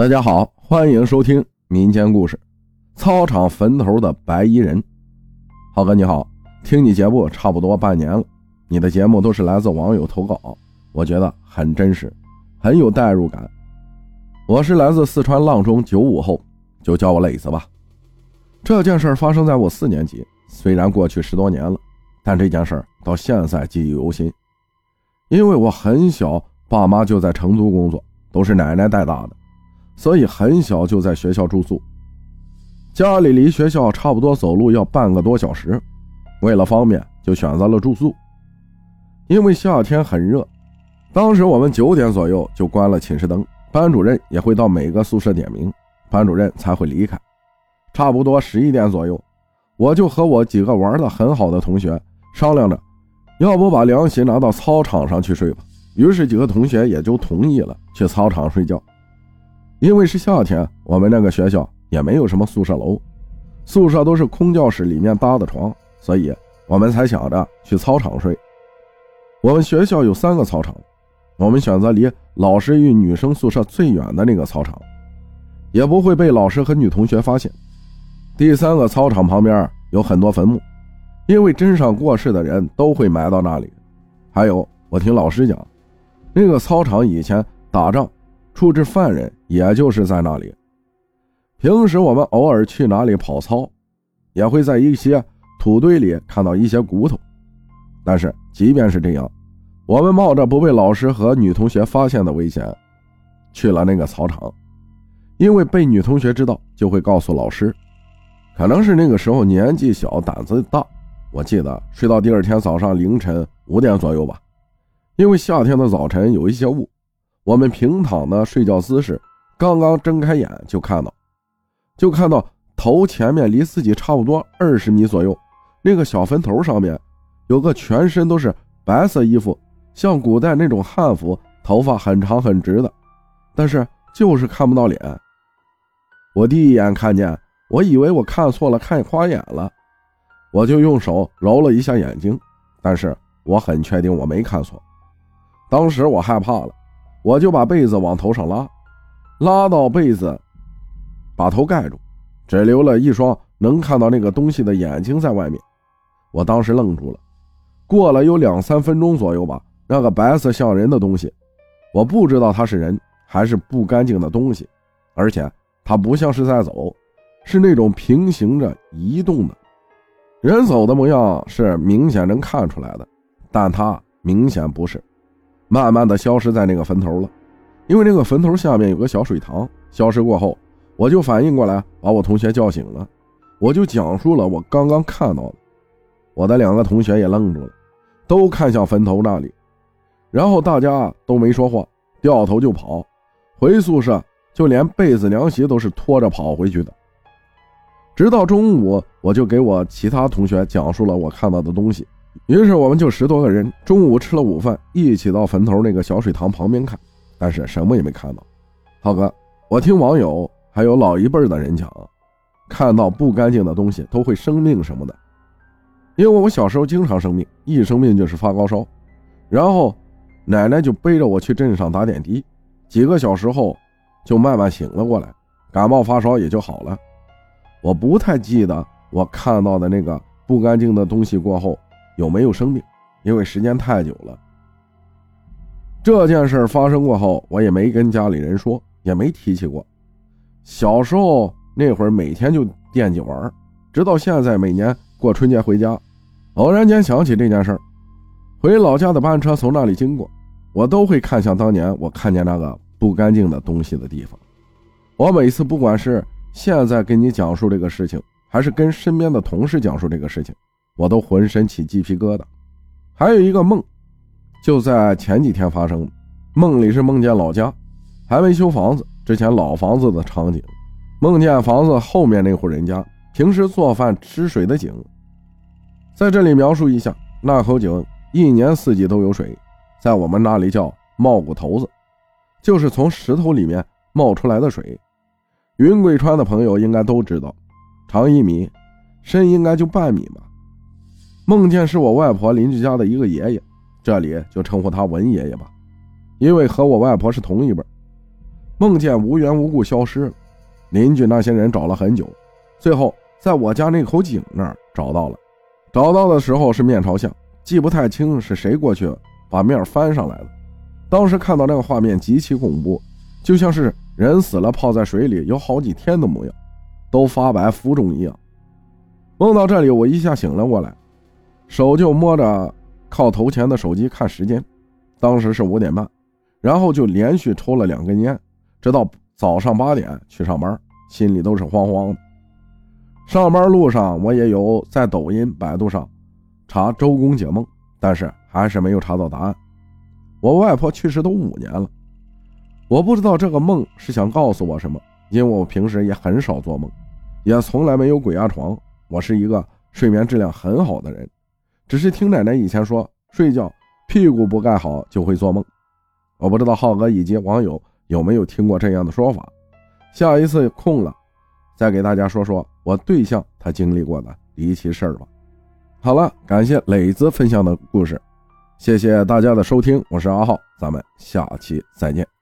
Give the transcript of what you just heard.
大家好，欢迎收听民间故事《操场坟头的白衣人》。浩哥你好，听你节目差不多半年了，你的节目都是来自网友投稿，我觉得很真实，很有代入感。我是来自四川阆中九五后，就叫我磊子吧。这件事发生在我四年级，虽然过去十多年了，但这件事到现在记忆犹新。因为我很小，爸妈就在成都工作，都是奶奶带大的。所以很小就在学校住宿，家里离学校差不多走路要半个多小时，为了方便就选择了住宿。因为夏天很热，当时我们九点左右就关了寝室灯，班主任也会到每个宿舍点名，班主任才会离开。差不多十一点左右，我就和我几个玩的很好的同学商量着，要不把凉席拿到操场上去睡吧。于是几个同学也就同意了去操场睡觉。因为是夏天，我们那个学校也没有什么宿舍楼，宿舍都是空教室里面搭的床，所以我们才想着去操场睡。我们学校有三个操场，我们选择离老师与女生宿舍最远的那个操场，也不会被老师和女同学发现。第三个操场旁边有很多坟墓，因为镇上过世的人都会埋到那里。还有，我听老师讲，那个操场以前打仗。处置犯人，也就是在那里。平时我们偶尔去哪里跑操，也会在一些土堆里看到一些骨头。但是即便是这样，我们冒着不被老师和女同学发现的危险，去了那个操场，因为被女同学知道就会告诉老师。可能是那个时候年纪小，胆子大。我记得睡到第二天早上凌晨五点左右吧，因为夏天的早晨有一些雾。我们平躺的睡觉姿势，刚刚睁开眼就看到，就看到头前面离自己差不多二十米左右，那个小坟头上面有个全身都是白色衣服，像古代那种汉服，头发很长很直的，但是就是看不到脸。我第一眼看见，我以为我看错了，看花眼了，我就用手揉了一下眼睛，但是我很确定我没看错。当时我害怕了。我就把被子往头上拉，拉到被子，把头盖住，只留了一双能看到那个东西的眼睛在外面。我当时愣住了。过了有两三分钟左右吧，那个白色像人的东西，我不知道它是人还是不干净的东西，而且它不像是在走，是那种平行着移动的。人走的模样是明显能看出来的，但它明显不是。慢慢的消失在那个坟头了，因为那个坟头下面有个小水塘。消失过后，我就反应过来，把我同学叫醒了，我就讲述了我刚刚看到的。我的两个同学也愣住了，都看向坟头那里，然后大家都没说话，掉头就跑，回宿舍，就连被子凉席都是拖着跑回去的。直到中午，我就给我其他同学讲述了我看到的东西。于是我们就十多个人，中午吃了午饭，一起到坟头那个小水塘旁边看，但是什么也没看到。浩哥，我听网友还有老一辈的人讲，看到不干净的东西都会生病什么的。因为我小时候经常生病，一生病就是发高烧，然后奶奶就背着我去镇上打点滴，几个小时后就慢慢醒了过来，感冒发烧也就好了。我不太记得我看到的那个不干净的东西过后。有没有生病？因为时间太久了。这件事发生过后，我也没跟家里人说，也没提起过。小时候那会儿，每天就惦记玩，直到现在，每年过春节回家，偶然间想起这件事儿，回老家的班车从那里经过，我都会看向当年我看见那个不干净的东西的地方。我每次不管是现在跟你讲述这个事情，还是跟身边的同事讲述这个事情。我都浑身起鸡皮疙瘩，还有一个梦，就在前几天发生。梦里是梦见老家还没修房子之前老房子的场景，梦见房子后面那户人家平时做饭吃水的井。在这里描述一下，那口井一年四季都有水，在我们那里叫冒骨头子，就是从石头里面冒出来的水。云贵川的朋友应该都知道，长一米，深应该就半米吧。梦见是我外婆邻居家的一个爷爷，这里就称呼他文爷爷吧，因为和我外婆是同一辈。梦见无缘无故消失了。邻居那些人找了很久，最后在我家那口井那儿找到了。找到的时候是面朝下，记不太清是谁过去把面翻上来了。当时看到那个画面极其恐怖，就像是人死了泡在水里有好几天的模样，都发白浮肿一样。梦到这里，我一下醒了过来，手就摸着靠头前的手机看时间，当时是五点半，然后就连续抽了两根烟，直到早上八点去上班，心里都是慌慌的。上班路上我也有在抖音、百度上查周公解梦，但是还是没有查到答案。我外婆去世都五年了，我不知道这个梦是想告诉我什么，因为我平时也很少做梦，也从来没有鬼压床。我是一个睡眠质量很好的人，只是听奶奶以前说，睡觉屁股不盖好就会做梦。我不知道浩哥以及网友有没有听过这样的说法。下一次空了，再给大家说说我对象他经历过的离奇事儿吧。好了，感谢磊子分享的故事，谢谢大家的收听，我是阿浩，咱们下期再见。